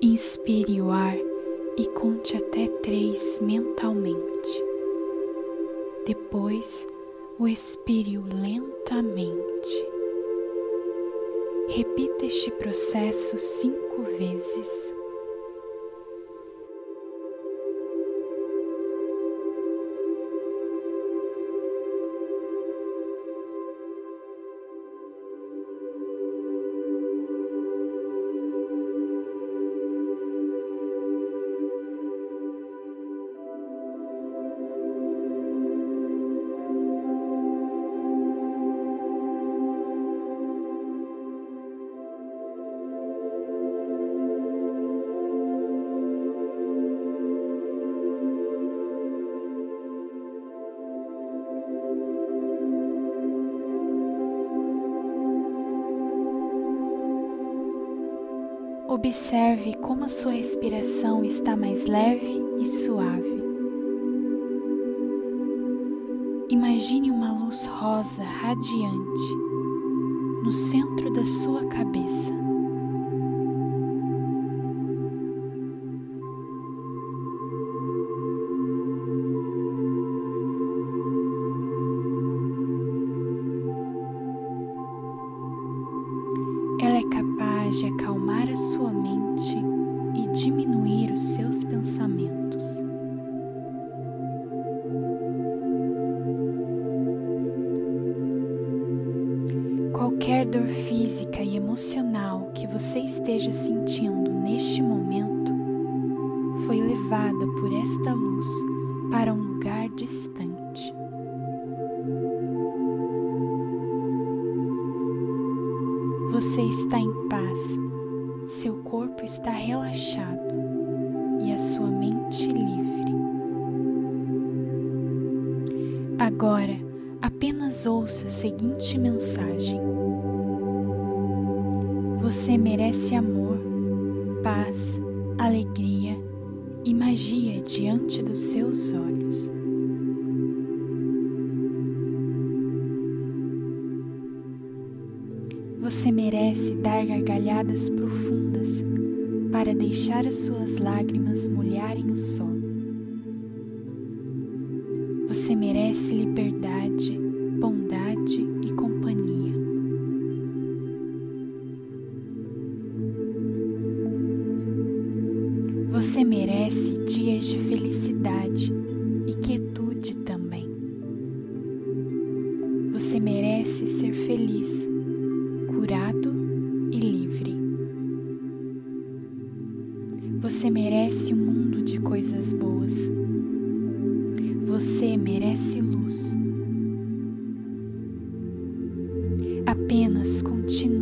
Inspire o ar e conte até três mentalmente. Depois, o expire lentamente. Repita este processo cinco vezes. Observe como a sua respiração está mais leve e suave. Imagine uma luz rosa radiante no centro da sua cabeça. Capaz de acalmar a sua mente e diminuir os seus pensamentos. Qualquer dor física e emocional que você esteja sentindo neste momento foi levada por esta luz para um Você está em paz, seu corpo está relaxado e a sua mente livre. Agora, apenas ouça a seguinte mensagem: Você merece amor, paz, alegria e magia diante dos seus olhos. Você merece dar gargalhadas profundas para deixar as suas lágrimas molharem o sol. Você merece liberdade, bondade e companhia. Você merece dias de felicidade Você merece um mundo de coisas boas. Você merece luz. Apenas continue